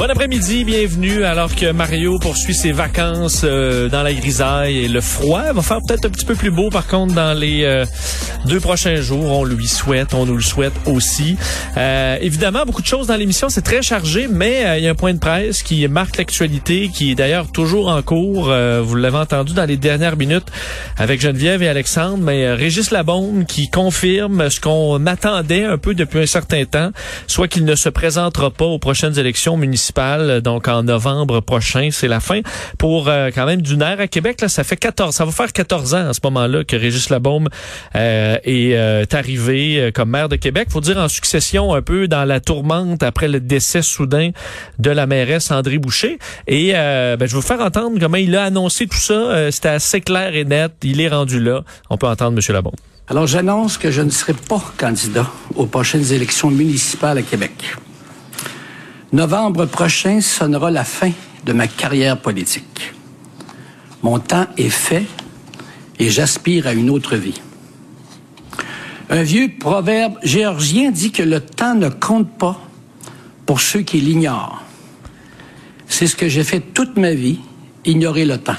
Bon après-midi, bienvenue. Alors que Mario poursuit ses vacances euh, dans la grisaille et le froid, va faire peut-être un petit peu plus beau par contre dans les euh, deux prochains jours. On lui souhaite, on nous le souhaite aussi. Euh, évidemment, beaucoup de choses dans l'émission, c'est très chargé, mais il y a un point de presse qui marque l'actualité, qui est d'ailleurs toujours en cours. vous l'avez entendu dans les dernières minutes avec Geneviève et Alexandre, mais Régis Labombe qui confirme ce qu'on attendait un peu depuis un certain temps, soit qu'il ne se présentera pas aux prochaines élections municipales donc en novembre prochain, c'est la fin. Pour euh, quand même d'une ère à Québec, là, ça fait 14, ça va faire 14 ans à ce moment-là que Régis Labaume euh, est, euh, arrivé comme maire de Québec. Faut dire en succession un peu dans la tourmente après le décès soudain de la mairesse André Boucher. Et ben, je vais vous faire entendre comment il a annoncé tout ça. C'était assez clair et net. Il est rendu là. On peut entendre M. Labaume. Alors j'annonce que je ne serai pas candidat aux prochaines élections municipales à Québec. Novembre prochain sonnera la fin de ma carrière politique. Mon temps est fait et j'aspire à une autre vie. Un vieux proverbe géorgien dit que le temps ne compte pas pour ceux qui l'ignorent. C'est ce que j'ai fait toute ma vie, ignorer le temps.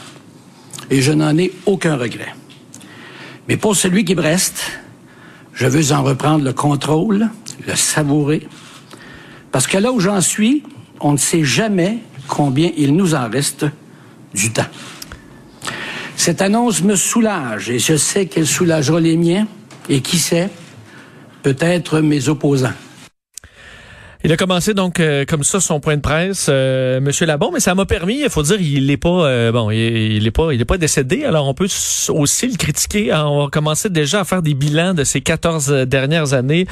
Et je n'en ai aucun regret. Mais pour celui qui reste, je veux en reprendre le contrôle, le savourer, parce que là où j'en suis, on ne sait jamais combien il nous en reste du temps. Cette annonce me soulage et je sais qu'elle soulagera les miens et qui sait, peut-être mes opposants. Il a commencé donc euh, comme ça son point de presse, euh, Monsieur Labon, mais ça m'a permis, il faut dire, il n'est pas euh, bon, il, est pas, il est pas décédé. Alors on peut aussi le critiquer. On va commencer déjà à faire des bilans de ces 14 dernières années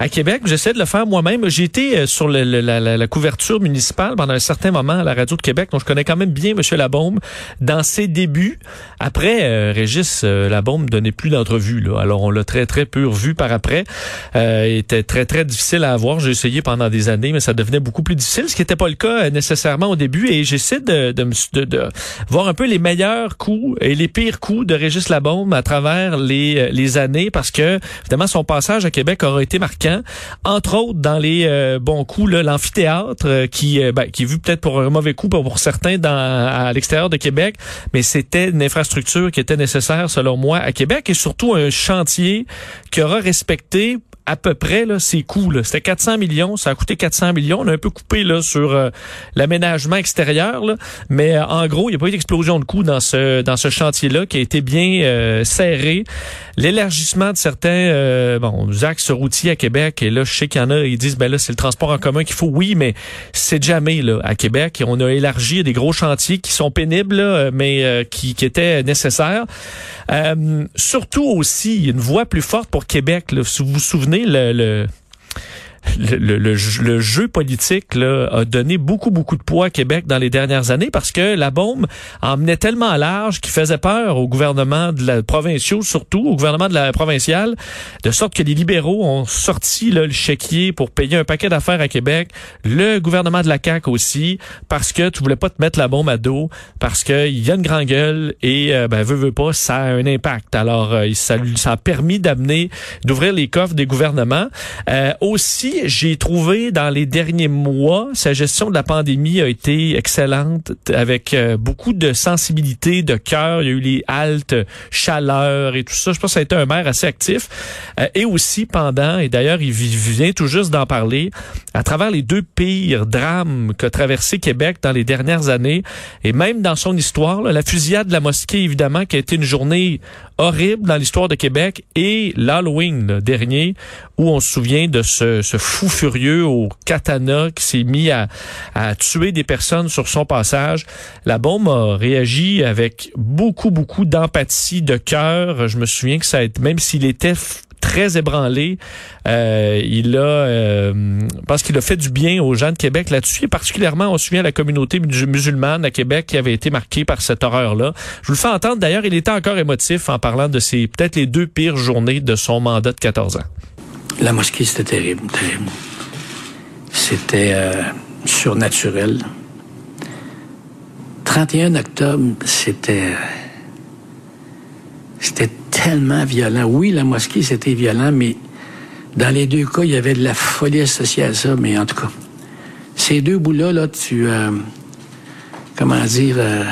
à Québec. J'essaie de le faire moi-même. J'ai été sur le, la, la, couverture municipale pendant un certain moment à la radio de Québec, donc je connais quand même bien Monsieur Labombe dans ses débuts. Après, Régis Labombe donnait plus d'entrevues. Alors on l'a très très peu revu par après. il était très très difficile à avoir. J'ai essayé pendant des années, mais ça devenait beaucoup plus difficile, ce qui n'était pas le cas euh, nécessairement au début. Et j'essaie de, de, de, voir un peu les meilleurs coups et les pires coups de Régis Labombe à travers les, euh, les années, parce que évidemment son passage à Québec aura été marquant, entre autres dans les euh, bons coups, l'amphithéâtre qui, ben, qui est vu peut-être pour un mauvais coup pour, certains dans, à l'extérieur de Québec, mais c'était une infrastructure qui était nécessaire selon moi à Québec et surtout un chantier qui aura respecté à peu près là, ses coûts. C'était 400 millions, ça a coûté 400 millions. On a un peu coupé là, sur euh, l'aménagement extérieur, là, mais euh, en gros, il n'y a pas eu d'explosion de coûts dans ce dans ce chantier-là qui a été bien euh, serré. L'élargissement de certains bon axes routiers à Québec, et là, je sais qu'il y en a, ils disent ben là, c'est le transport en commun qu'il faut. Oui, mais c'est jamais là à Québec. On a élargi des gros chantiers qui sont pénibles, mais qui, qui étaient nécessaires. surtout aussi, une voie plus forte pour Québec. Là, si vous vous souvenez le, jeu politique là, a donné beaucoup, beaucoup de poids à Québec dans les dernières années parce que la bombe emmenait tellement large qu'il faisait peur au gouvernement de la provinciaux, surtout au gouvernement de la provinciale, de sorte que les libéraux ont sorti là, le chéquier pour payer un paquet d'affaires à Québec, le gouvernement de la CAQ aussi, parce que tu voulais pas te mettre la bombe à dos, parce qu'il y a une grande gueule et, euh, ben, veut, veut pas, ça a un impact. Alors, euh, ça, ça a permis d'amener, d'ouvrir les coffres des gouvernements. Euh, aussi, j'ai trouvé dans les derniers mois, sa gestion de la pandémie a été excellente, avec euh, beaucoup de sensibilité, de cœur. Il y a eu les haltes, chaleur et tout ça. Je pense que ça a été un maire assez actif. Euh, et aussi pendant, et d'ailleurs, il vient tout juste d'en parler, à travers les deux pires drames qu'a traversé Québec dans les dernières années, et même dans son histoire, la fusillade de la mosquée, évidemment, qui a été une journée horrible dans l'histoire de Québec, et l'Halloween dernier, où on se souvient de ce, fou furieux au katana qui s'est mis à, à tuer des personnes sur son passage. La bombe a réagi avec beaucoup, beaucoup d'empathie, de cœur. Je me souviens que ça a été, même s'il était très ébranlé. Euh, il a, euh, pense qu'il a fait du bien aux gens de Québec là-dessus. Et particulièrement, on se souvient la communauté musulmane à Québec qui avait été marquée par cette horreur-là. Je vous le fais entendre. D'ailleurs, il était encore émotif en parlant de ces peut-être les deux pires journées de son mandat de 14 ans. La mosquée, c'était terrible, terrible. C'était euh, surnaturel. 31 octobre, c'était c'était tellement violent. Oui, la mosquée, c'était violent, mais dans les deux cas, il y avait de la folie associée à ça. Mais en tout cas, ces deux bouts-là, là, tu... Euh, comment dire... Euh,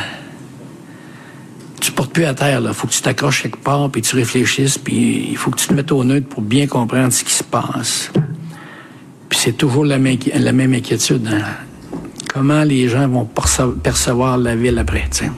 portes plus à terre, là. Faut que tu t'accroches quelque part, puis tu réfléchisses, puis il faut que tu te mettes au neutre pour bien comprendre ce qui se passe. Puis c'est toujours la, même, la même inquiétude. Hein. Comment les gens vont percevoir la ville après, sais.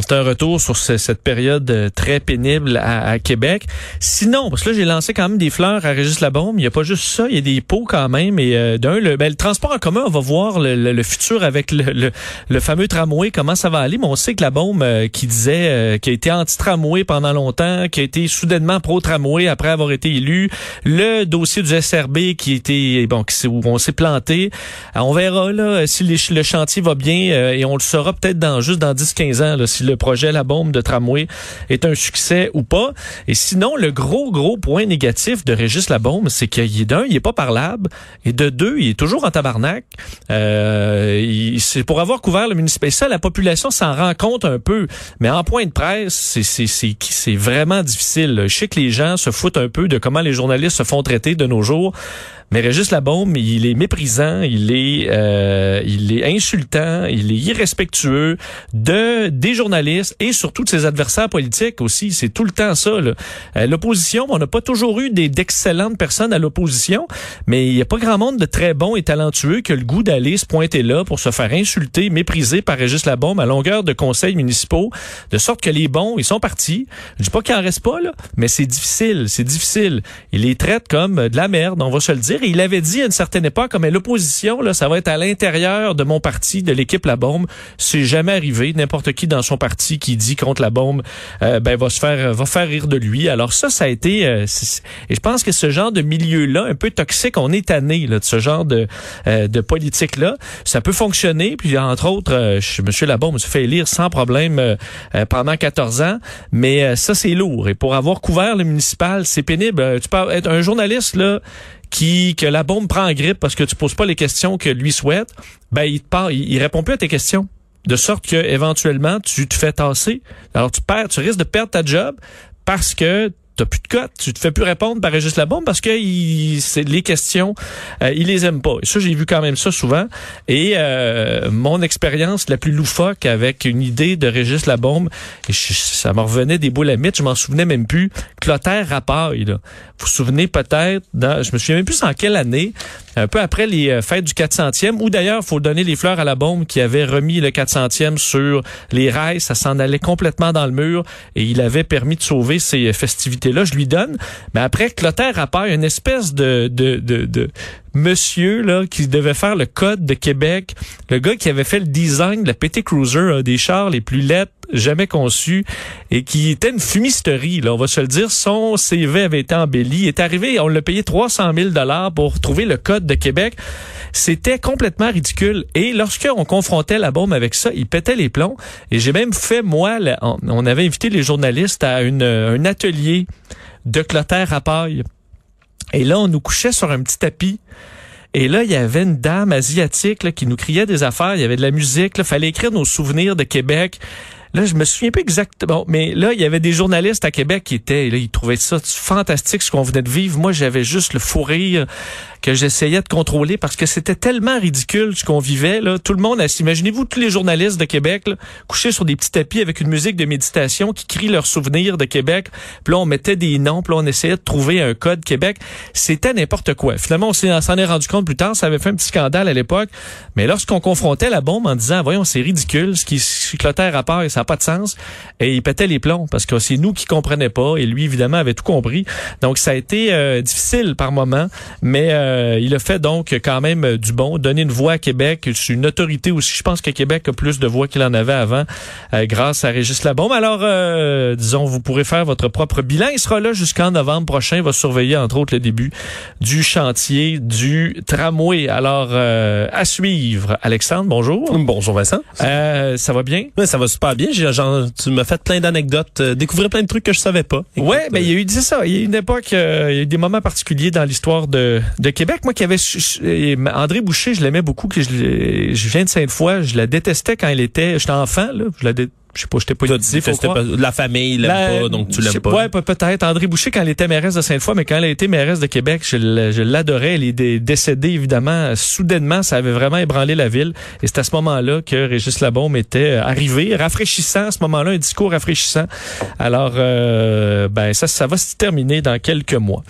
C'est un retour sur cette période euh, très pénible à, Québec. Sinon, parce que là, j'ai lancé quand même des fleurs à Régis Labombe. Il n'y a pas juste ça, il y a des pots quand même. Et euh, d'un, le, ben, le transport en commun, on va voir le, futur avec le, le, fameux tramway, comment ça va aller. Mais on sait que la bombe euh, qui disait, qui a été anti-tramway pendant longtemps, qui a été soudainement pro-tramway après avoir été élu, le dossier du SRB qui était, bon, où on s'est planté. on verra là si le chantier va bien et on le saura peut-être dans juste dans 10-15 ans là, le projet La Bombe de tramway est un succès ou pas. Et sinon, le gros, gros point négatif de Régis Labombe, c'est qu'il est d'un, il est pas parlable, et de deux, il est toujours en tabarnak. Euh, c'est pour avoir couvert le municipal. Ça, la population s'en rend compte un peu, mais en point de presse, c'est c'est vraiment difficile. Je sais que les gens se foutent un peu de comment les journalistes se font traiter de nos jours. Mais Régis Labaume, il est méprisant, il est, euh, il est insultant, il est irrespectueux de des journalistes et surtout de ses adversaires politiques aussi. C'est tout le temps ça. Euh, l'opposition, on n'a pas toujours eu d'excellentes personnes à l'opposition, mais il n'y a pas grand monde de très bons et talentueux qui a le goût d'aller se pointer là pour se faire insulter, mépriser par Régis Labaume à longueur de conseils municipaux, de sorte que les bons, ils sont partis. Je dis pas qu'il en reste pas, là, mais c'est difficile, c'est difficile. Il les traite comme de la merde, on va se le dire il avait dit à une certaine époque, comme l'opposition, là, ça va être à l'intérieur de mon parti, de l'équipe La Bombe. C'est jamais arrivé. N'importe qui dans son parti qui dit contre La Bombe, euh, ben va se faire, va faire rire de lui. Alors ça, ça a été, euh, et je pense que ce genre de milieu-là, un peu toxique, on est tanné là, de ce genre de, euh, de politique-là. Ça peut fonctionner. Puis entre autres, euh, Monsieur Labombe se fait élire sans problème pendant 14 ans, mais ça c'est lourd. Et pour avoir couvert le municipal, c'est pénible. Tu peux être un journaliste là qui que la bombe prend en grippe parce que tu poses pas les questions que lui souhaite, ben il te parle, il, répond plus à tes questions. De sorte que éventuellement tu te fais tasser. Alors tu perds, tu risques de perdre ta job parce que t'as plus de cote, tu te fais plus répondre par Régis Labombe parce que il, les questions, euh, il les aime pas. Et ça, j'ai vu quand même ça souvent. Et euh, mon expérience la plus loufoque avec une idée de Régis Labombe, et ça me revenait des boules à mythe, je m'en souvenais même plus. Clotaire Rapaille, là. Vous vous souvenez peut-être, je me souviens même plus en quelle année, un peu après les euh, fêtes du 400e, ou d'ailleurs, faut donner les fleurs à la bombe qui avait remis le 400e sur les rails, ça s'en allait complètement dans le mur, et il avait permis de sauver ces festivités là je lui donne. Mais après, Clotaire apparaît une espèce de, de, de, de monsieur là qui devait faire le code de Québec, le gars qui avait fait le design de la PT Cruiser, des chars les plus lettres jamais conçus et qui était une fumisterie, là, on va se le dire. Son CV avait été embelli. Il est arrivé, on l'a payé 300 000 dollars pour trouver le code de Québec. C'était complètement ridicule. Et lorsqu'on confrontait la bombe avec ça, il pétait les plombs. Et j'ai même fait, moi, on avait invité les journalistes à un atelier de Clotaire à paille. Et là, on nous couchait sur un petit tapis. Et là, il y avait une dame asiatique qui nous criait des affaires. Il y avait de la musique. Il fallait écrire nos souvenirs de Québec. Là, je me souviens pas exactement, mais là, il y avait des journalistes à Québec qui étaient, là, ils trouvaient ça fantastique ce qu'on venait de vivre. Moi, j'avais juste le fou rire que j'essayais de contrôler parce que c'était tellement ridicule ce qu'on vivait. Là. Tout le monde, imaginez-vous tous les journalistes de Québec là, couchés sur des petits tapis avec une musique de méditation qui crient leurs souvenirs de Québec. Puis là, on mettait des noms, puis là, on essayait de trouver un code Québec. C'était n'importe quoi. Finalement, on s'en est rendu compte plus tard. Ça avait fait un petit scandale à l'époque. Mais lorsqu'on confrontait la bombe en disant, voyons, c'est ridicule, ce qui clotait à part et ça n'a pas de sens, et il pétait les plombs parce que c'est nous qui comprenait pas et lui, évidemment, avait tout compris. Donc, ça a été euh, difficile par moment, mais... Euh, euh, il a fait donc quand même euh, du bon, donner une voix à Québec. C'est une autorité aussi. Je pense que Québec a plus de voix qu'il en avait avant euh, grâce à Régis Labombe. Alors, disons, vous pourrez faire votre propre bilan. Il sera là jusqu'en novembre prochain. Il va surveiller, entre autres, le début du chantier du tramway. Alors, à suivre. Alexandre, bonjour. Bonjour Vincent. ça va bien? Oui, ça va super bien. Genre, tu m'as fait plein d'anecdotes, découvrir plein de trucs que je savais pas. ouais, ben il y a eu, c'est ça, il y a eu une époque, il y a eu des moments particuliers dans l'histoire de, de Québec. Moi qui avais André Boucher, je l'aimais beaucoup, que je, viens de Sainte-Foy, je la détestais quand il était, j'étais enfant, là, je la je sais pas, j'étais pas pas la famille l'aime pas, donc tu l'aimes pas. Ouais, peut-être. André Boucher, quand elle était mairesse de Sainte-Foy, mais quand elle a été mairesse de Québec, je l'adorais. Elle est décédée, évidemment. Soudainement, ça avait vraiment ébranlé la ville. Et c'est à ce moment-là que Régis Labaume était euh, arrivé, rafraîchissant à ce moment-là, un discours rafraîchissant. Alors, euh, ben ça, ça va se terminer dans quelques mois.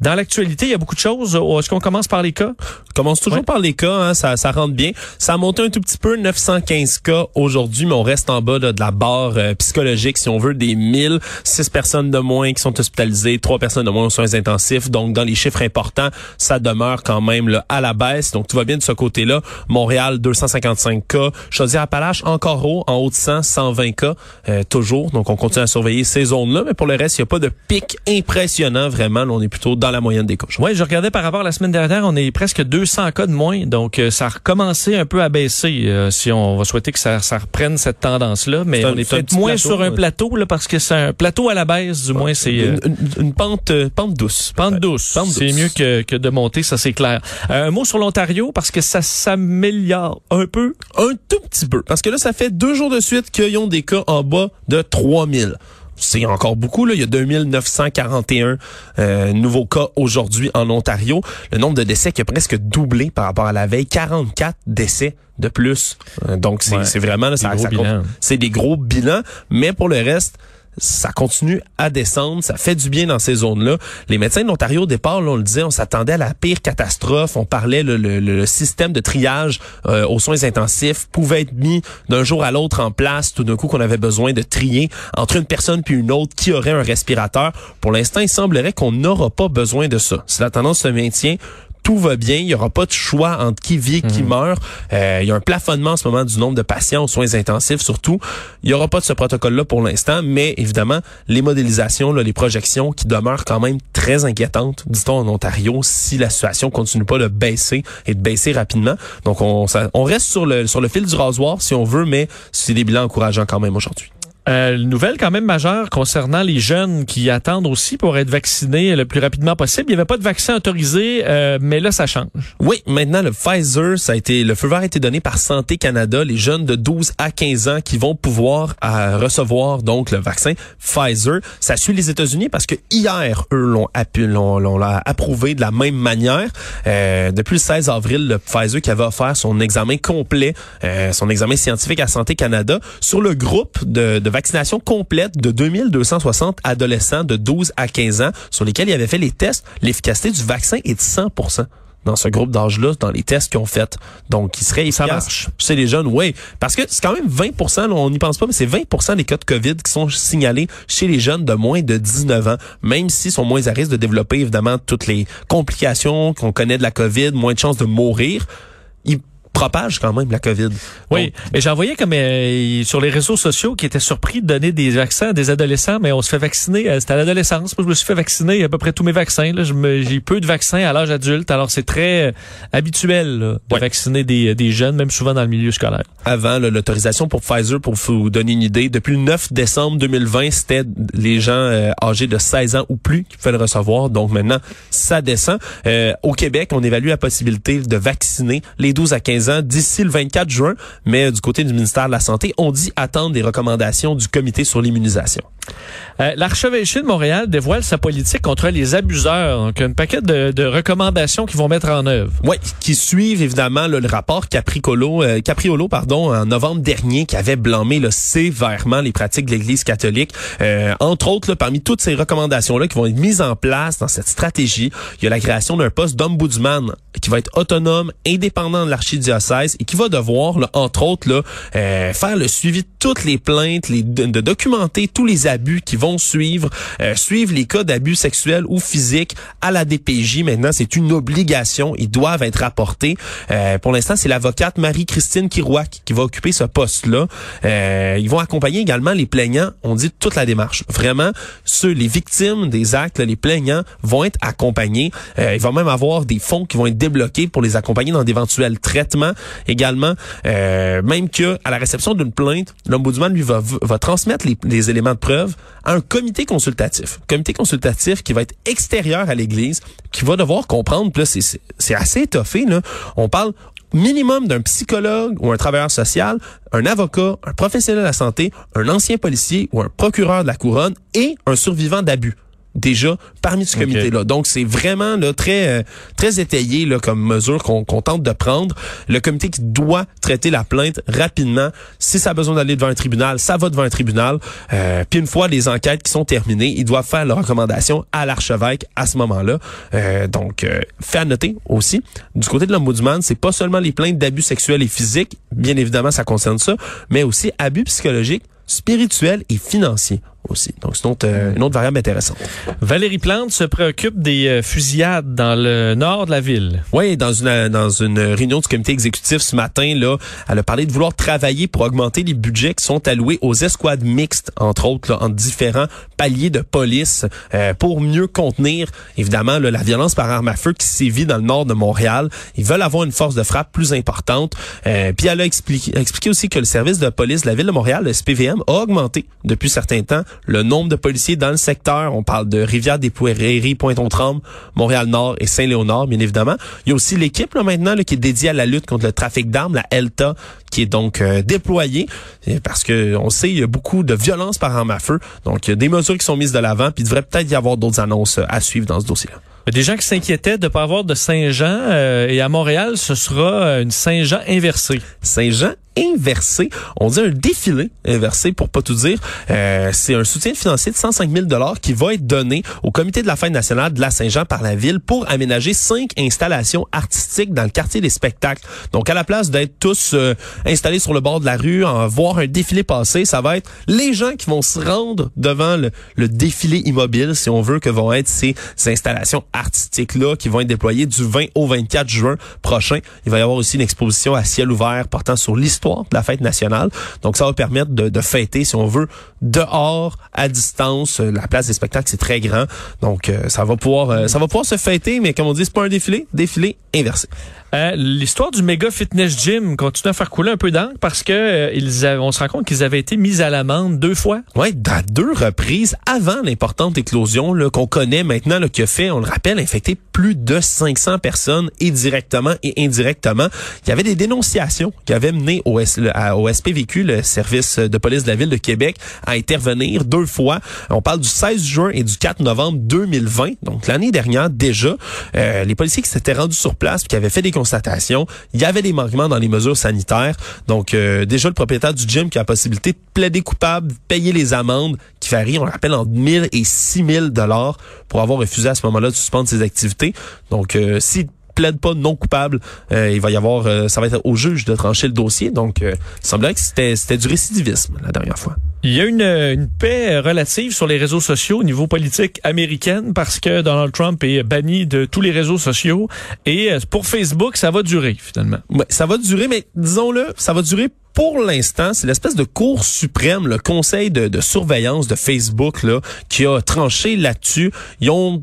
Dans l'actualité, il y a beaucoup de choses. Est-ce qu'on commence par les cas? On commence toujours par les cas, hein, ça, ça rentre bien. Ça a monté un tout petit peu, 915 cas aujourd'hui, mais on reste en bas de la barre euh, psychologique, si on veut, des 1000, 6 personnes de moins qui sont hospitalisées, 3 personnes de moins aux soins intensifs. Donc, dans les chiffres importants, ça demeure quand même à la baisse. Donc, tout va bien de ce côté-là. Montréal, 255 cas. Chaudière-Appalaches, encore haut, en haut de 100, 120 cas, euh, toujours. Donc, on continue à surveiller ces zones-là. Mais pour le reste, il n'y a pas de pic impressionnant, vraiment. On est plutôt dans la moyenne des cas. Oui, je regardais par rapport à la semaine dernière, on est presque 200 cas de moins. Donc, euh, ça a recommencé un peu à baisser, si on va souhaiter que ça, ça reprenne cette tendance-là. Mais on est peut-être moins sur un plateau là, parce que c'est un plateau à la baisse, du moins c'est une, euh, pente euh, pente douce. Pente douce. C'est mieux que, que de monter, ça c'est clair. Euh, un mot sur l'Ontario parce que ça s'améliore un peu, un tout petit peu, parce que là ça fait deux jours de suite qu'ils ont des cas en bas de 3000 c'est encore beaucoup. Là. Il y a 2941 euh, nouveaux cas aujourd'hui en Ontario. Le nombre de décès qui a presque doublé par rapport à la veille. 44 décès de plus. Euh, donc, c'est vraiment... C'est des gros bilans. Mais pour le reste ça continue à descendre, ça fait du bien dans ces zones-là. Les médecins de l'Ontario au départ, on le disait, on s'attendait à la pire catastrophe. On parlait le, le, système de triage euh, aux soins intensifs pouvait être mis d'un jour à l'autre en place. Tout d'un coup, qu'on avait besoin de trier entre une personne puis une autre qui aurait un respirateur. Pour l'instant, il semblerait qu'on n'aura pas besoin de ça. Si la tendance se maintient, tout va bien. Il y aura pas de choix entre qui vit et qui mhm. meurt. Euh, il y a un plafonnement en ce moment du nombre de patients aux soins intensifs, surtout. Il y aura pas de ce protocole-là pour l'instant, mais évidemment, les modélisations, là, les projections qui demeurent quand même très inquiétantes, dit-on en Ontario, si la situation continue pas de baisser et de baisser rapidement. Donc, on, on reste sur le, sur le fil du rasoir, si on veut, mais c'est des bilans encourageants quand même aujourd'hui. Euh, nouvelle quand même majeure concernant les jeunes qui attendent aussi pour être vaccinés le plus rapidement possible. Il n'y avait pas de vaccin autorisé, euh, mais là, ça change. Oui, maintenant, le Pfizer, ça a été, le feu vert a été donné par Santé Canada, les jeunes de 12 à 15 ans qui vont pouvoir euh, recevoir donc le vaccin Pfizer. Ça suit les États-Unis parce que hier, eux l'ont approuvé de la même manière. Euh, depuis le 16 avril, le Pfizer qui avait offert son examen complet, son examen scientifique à Santé Canada sur le groupe de, de vaccination complète de 2260 adolescents de 12 à 15 ans sur lesquels il avait fait les tests. L'efficacité du vaccin est de 100% dans ce groupe d'âge-là, dans les tests qu'ils ont fait. Donc, il serait Ça marche. Chez les jeunes, oui. Parce que c'est quand même 20% on n'y pense pas, mais c'est 20% des cas de COVID qui sont signalés chez les jeunes de moins de 19 ans, même s'ils sont moins à risque de développer, évidemment, toutes les complications qu'on connaît de la COVID, moins de chances de mourir propage quand même la COVID. Oui, mais j'en voyais comme euh, sur les réseaux sociaux qui étaient surpris de donner des vaccins à des adolescents, mais on se fait vacciner, euh, c'était à l'adolescence. Moi, je me suis fait vacciner à peu près tous mes vaccins. J'ai peu de vaccins à l'âge adulte, alors c'est très euh, habituel de vacciner des, des, jeunes, même souvent dans le milieu scolaire. Avant, l'autorisation pour Pfizer, pour vous donner une idée, depuis le 9 décembre 2020, c'était les gens âgés de 16 ans ou plus qui pouvaient le recevoir. Donc maintenant, ça descend. au Québec, on évalue la possibilité de vacciner les 12 à 15 15 d'ici le 24 juin. Mais du côté du ministère de la Santé, on dit attendre des recommandations du comité sur l'immunisation. Euh, L'archevêché de Montréal dévoile sa politique contre les abuseurs. Donc, un paquet de, de recommandations qu'ils vont mettre en œuvre. Oui, qui suivent évidemment là, le rapport Capricolo, euh, Capriolo pardon, en novembre dernier, qui avait blâmé là, sévèrement les pratiques de l'Église catholique. Euh, entre autres, là, parmi toutes ces recommandations-là qui vont être mises en place dans cette stratégie, il y a la création d'un poste d'ombudsman qui va être autonome, indépendant de l'archidiocèse et qui va devoir, là, entre autres, là, euh, faire le suivi de toutes les plaintes, de, documenter tous les abus qui vont suivre, euh, suivre les cas d'abus sexuels ou physiques à la DPJ. Maintenant, c'est une obligation. Ils doivent être rapportés. Euh, pour l'instant, c'est l'avocate Marie-Christine Kirouac qui va occuper ce poste-là. Euh, ils vont accompagner également les plaignants. On dit toute la démarche. Vraiment, ceux, les victimes des actes, les plaignants vont être accompagnés. Euh, il va même avoir des fonds qui vont être débloqués pour les accompagner dans d'éventuels traitements. Également, même que à la réception d'une plainte, l'ombudsman lui va, va transmettre les, les éléments de preuve un comité consultatif. Comité consultatif qui va être extérieur à l'Église, qui va devoir comprendre, puis là, c'est- c'est assez étoffé, là. On parle minimum d'un psychologue ou un travailleur social, un avocat, un professionnel de la santé, un ancien policier ou un procureur de la couronne et un survivant d'abus déjà parmi ce comité-là. Donc, c'est vraiment là, très euh, très étayé là, comme mesure qu'on qu'on tente de prendre. Le comité qui doit traiter la plainte rapidement. Si ça a besoin d'aller devant un tribunal, ça va devant un tribunal. Euh, puis une fois les enquêtes qui sont terminées, ils doivent faire leurs recommandations à l'archevêque à ce moment-là. Euh, donc, euh, fait à noter aussi, du côté de l'ombudsman, c'est pas seulement les plaintes d'abus sexuels et physiques, bien évidemment, ça concerne ça, mais aussi abus psychologiques, spirituels et financiers aussi. Donc, c'est une autre, euh, une autre variable intéressante. Valérie Plante se préoccupe des euh, fusillades dans le nord de la ville. Oui, dans une dans une réunion du comité exécutif ce matin, là, elle a parlé de vouloir travailler pour augmenter les budgets qui sont alloués aux escouades mixtes, entre autres, là, en différents paliers de police, euh, pour mieux contenir, évidemment, là, la violence par arme à feu qui sévit dans le nord de Montréal. Ils veulent avoir une force de frappe plus importante. Euh, puis elle a expliqué, expliqué aussi que le service de police de la ville de Montréal, le SPVM, a augmenté depuis certains temps le nombre de policiers dans le secteur. On parle de Rivière-des-Prairies, Pointe-aux-Trembles, Montréal-Nord et Saint-Léonard, bien évidemment. Il y a aussi l'équipe là, maintenant là, qui est dédiée à la lutte contre le trafic d'armes, la ELTA, qui est donc euh, déployée parce que on sait il y a beaucoup de violence par arme à feu. Donc il y a des mesures qui sont mises de l'avant, puis il devrait peut-être y avoir d'autres annonces euh, à suivre dans ce dossier-là. Des gens qui s'inquiétaient de ne pas avoir de Saint-Jean euh, et à Montréal, ce sera une Saint-Jean inversée. Saint-Jean inversé. On dit un défilé inversé pour pas tout dire. Euh, c'est un soutien financier de 105 000 dollars qui va être donné au comité de la fête nationale de la Saint-Jean par la ville pour aménager cinq installations artistiques dans le quartier des spectacles. Donc à la place d'être tous euh, installés sur le bord de la rue, en voir un défilé passer, ça va être les gens qui vont se rendre devant le, le défilé immobile, si on veut, que vont être ces, ces installations artistiques-là qui vont être déployées du 20 au 24 juin prochain. Il va y avoir aussi une exposition à ciel ouvert portant sur l'histoire la fête nationale. Donc, ça va permettre de, de fêter, si on veut, dehors, à distance. Euh, La place des spectacles, c'est très grand. Donc, euh, ça va pouvoir euh, ça va pouvoir se fêter, mais comme on dit, c'est pas un défilé, défilé inversé. Euh, L'histoire du méga fitness gym continue à faire couler un peu d'encre parce que euh, ils avaient- on se rend compte qu'ils avaient été mis à l'amende deux fois. Ouais, à deux reprises avant l'importante éclosion qu'on connaît maintenant, là, qui fait, on le rappelle, infecter plus de 500 personnes et directement et indirectement. Il y avait des dénonciations qui avaient mené au, SPVQ, le service de police de la ville de Québec, à intervenir deux fois. On parle du 16 juin et du 4 novembre 2020, donc l'année dernière déjà. Euh, les policiers qui s'étaient rendus sur place qui avaient fait des il y avait des manquements dans les mesures sanitaires. Donc euh, déjà le propriétaire du gym qui a la possibilité de plaider coupable, payer les amendes qui varient, on le rappelle, entre 1000 et 6000 dollars pour avoir refusé à ce moment-là de suspendre ses activités. Donc euh, si plaide pas non coupable, euh, il va y avoir, euh, ça va être au juge de trancher le dossier. Donc, euh, il semblerait que c'était du récidivisme la dernière fois. Il y a une, une paix relative sur les réseaux sociaux au niveau politique américaine parce que Donald Trump est banni de tous les réseaux sociaux et euh, pour Facebook, ça va durer finalement. Ouais, ça va durer, mais disons-le, ça va durer pour l'instant, c'est l'espèce de cour suprême, le conseil de, de surveillance de Facebook là, qui a tranché là-dessus. Ils ont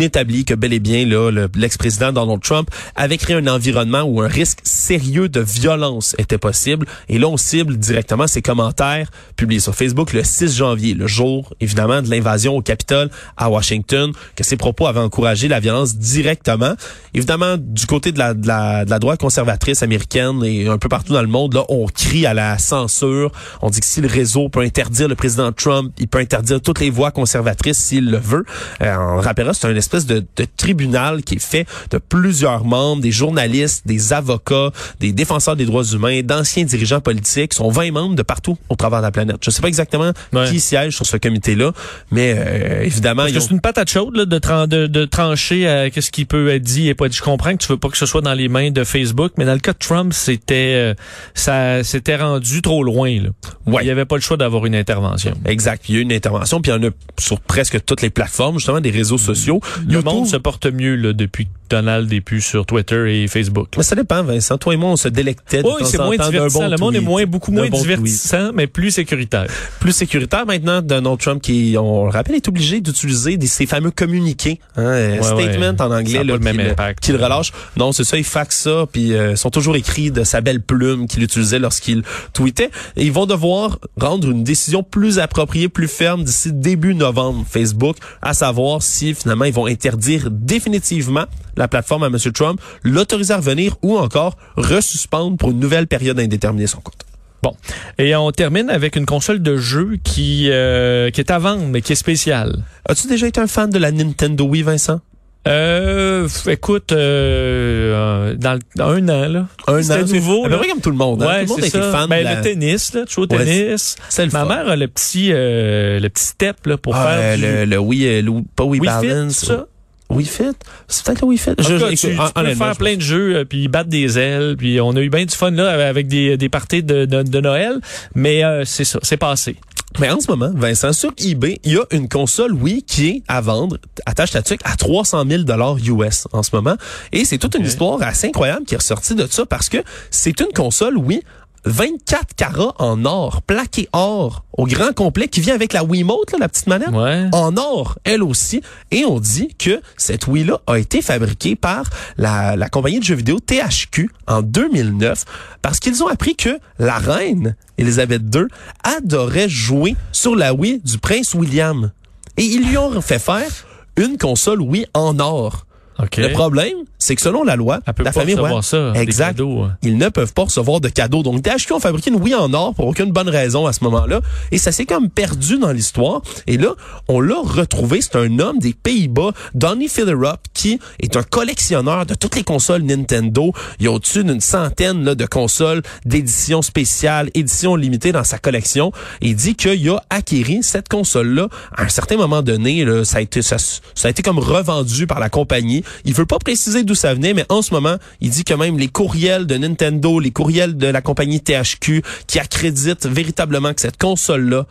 établi que bel et bien là, le- l'ex-président Donald Trump avait créé un environnement où un risque sérieux de violence était possible. Et là, on cible directement ses commentaires publiés sur Facebook le 6 janvier, le jour évidemment de l'invasion au Capitole à Washington, que ses propos avaient encouragé la violence directement. Évidemment, du côté de la, de la, de la droite conservatrice américaine et un peu partout dans le monde, là, on crie à la censure. On dit que si le réseau peut interdire le président Trump, il peut interdire toutes les voix conservatrices s'il le veut. Euh, on rappellera, c'est un espèce de, de tribunal qui est fait de plusieurs membres, des journalistes, des avocats, des défenseurs des droits humains, d'anciens dirigeants politiques. Ils sont 20 membres de partout au travers de la planète. Je sais pas exactement Ouais. qui siège sur ce comité-là, mais euh, évidemment, Parce que ont- c'est une patate chaude là, de, tran- de, de trancher à qu'est-ce qui peut être dit et pas dit. Je comprends que tu veux pas que ce soit dans les mains de Facebook, mais dans le cas de Trump, c'était euh, ça s'était rendu trop loin. Là. Ouais. Il y avait pas le choix d'avoir une intervention. Exact. Il y a eu une intervention, puis il y en a sur presque toutes les plateformes, justement, des réseaux sociaux. Le monde se porte mieux là, depuis Donald est plus sur Twitter et Facebook. Mais ça dépend, Vincent. Toi et moi, on se délectait de Oui, c'est moins divertissant. bon le monde est moins, beaucoup moins bon tweet. divertissant, mais plus sécuritaire. Plus sécuritaire maintenant, Donald Trump qui, on le rappelle, est obligé d'utiliser ces fameux communiqués, hein, Ouais, statement ouais. en anglais, là, pas le même qu'il- impact. qu'il relâche. Non, c'est ça, il faxe ça, puis euh, sont toujours écrits de sa belle plume qu'il utilisait lorsqu'il tweetait. Et ils vont devoir rendre une décision plus appropriée, plus ferme d'ici début novembre, Facebook, à savoir si finalement ils vont interdire définitivement la plateforme à M. Trump, l'autoriser à revenir ou encore resuspendre pour une nouvelle période indéterminée son compte. Bon. Et on termine avec une console de jeu qui, euh, qui est à vendre, mais qui est spéciale. As-tu déjà été un fan de la Nintendo Wii, Vincent? Euh, écoute, euh, euh, dans, un an, là. Un an, nouveau, là. près comme tout le monde. hein. Ouais, tout le monde c'est a été ça. fan Ben, de la... le tennis, là, tu joues au Ouais, tennis. C'est le Ma fun. mère a le petit, euh, le petit step, là, pour Ah, faire euh, du le, le Wii, euh, le, pas Wii, Wii Fit, Balance. ça? Wii Fit? C'est peut-être le Wii Fit. En tout cas, tu, tu écoute, peux honnêtement, faire je- plein de jeux, euh, puis battre des ailes, puis on a eu bien du fun là avec des, des parties de, de, de Noël, mais euh, c'est ça, c'est passé. Mais en ce moment, Vincent, sur eBay, il y a une console Wii qui est à vendre, attache ta tuque, à 300 000 dollars US en ce moment. Et c'est toute une histoire assez incroyable qui est ressortie de ça parce que c'est une console Wii 24 carats en or, plaqué or, au grand complet, qui vient avec la Wiimote, là, la petite manette. Ouais. en or, elle aussi. Et on dit que cette Wii-là a été fabriquée par la, la compagnie de jeux vidéo THQ en 2009 parce qu'ils ont appris que la reine Elisabeth II adorait jouer sur la Wii du prince William. Et ils lui ont fait faire une console Wii en or. OK. Le problème, c'est que selon la loi, la famille royale- ça, des exact, hein. ils ne peuvent pas recevoir de cadeaux. Donc THQ ont fabriqué une Wii en or pour aucune bonne raison à ce moment-là, et ça s'est comme perdu dans l'histoire. Et là, on l'a retrouvé. C'est un homme des Pays-Bas, Donny Fillerup, qui est un collectionneur de toutes les consoles Nintendo. Il y a au-dessus d'une centaine là, de consoles d'édition spéciale, édition limitée dans sa collection. Et il dit qu'il a acquéri cette console-là à un certain moment donné. Là, ça a été ça, ça a été comme revendu par la compagnie. Il veut pas préciser d'où ça venait, mais en ce moment, il dit que même les courriels de Nintendo, les courriels de la compagnie THQ, qui accréditent véritablement que cette console-là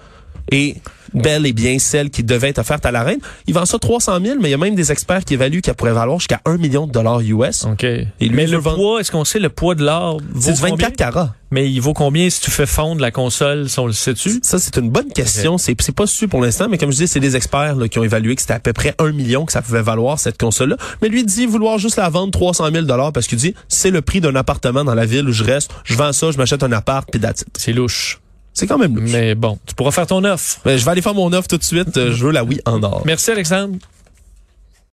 est bel et bien celle qui devait être offerte à la reine. Il vend ça 300 000, mais il y a même des experts qui évaluent qu'elle pourrait valoir jusqu'à 1 million de dollars US. OK. lui mais le poids, est-ce qu'on sait le poids de l'or C'est du combien? 24 carats. Mais il vaut combien si tu fais fondre la console, si on le sait-tu? Ça, c'est une bonne question. C'est, c'est pas su pour l'instant, mais comme je dis, c'est des experts là, qui ont évalué que c'était à peu près un million que ça pouvait valoir cette console-là. Mais lui dit vouloir juste la vendre 300 000 dollars parce qu'il dit c'est le prix d'un appartement dans la ville où je reste. Je vends ça, je m'achète un appart, puis. C'est louche. C'est quand même louche. Mais bon, tu pourras faire ton offre. Mais je vais aller faire mon offre tout de suite. Euh, Je veux la Wii en or. Merci Alexandre.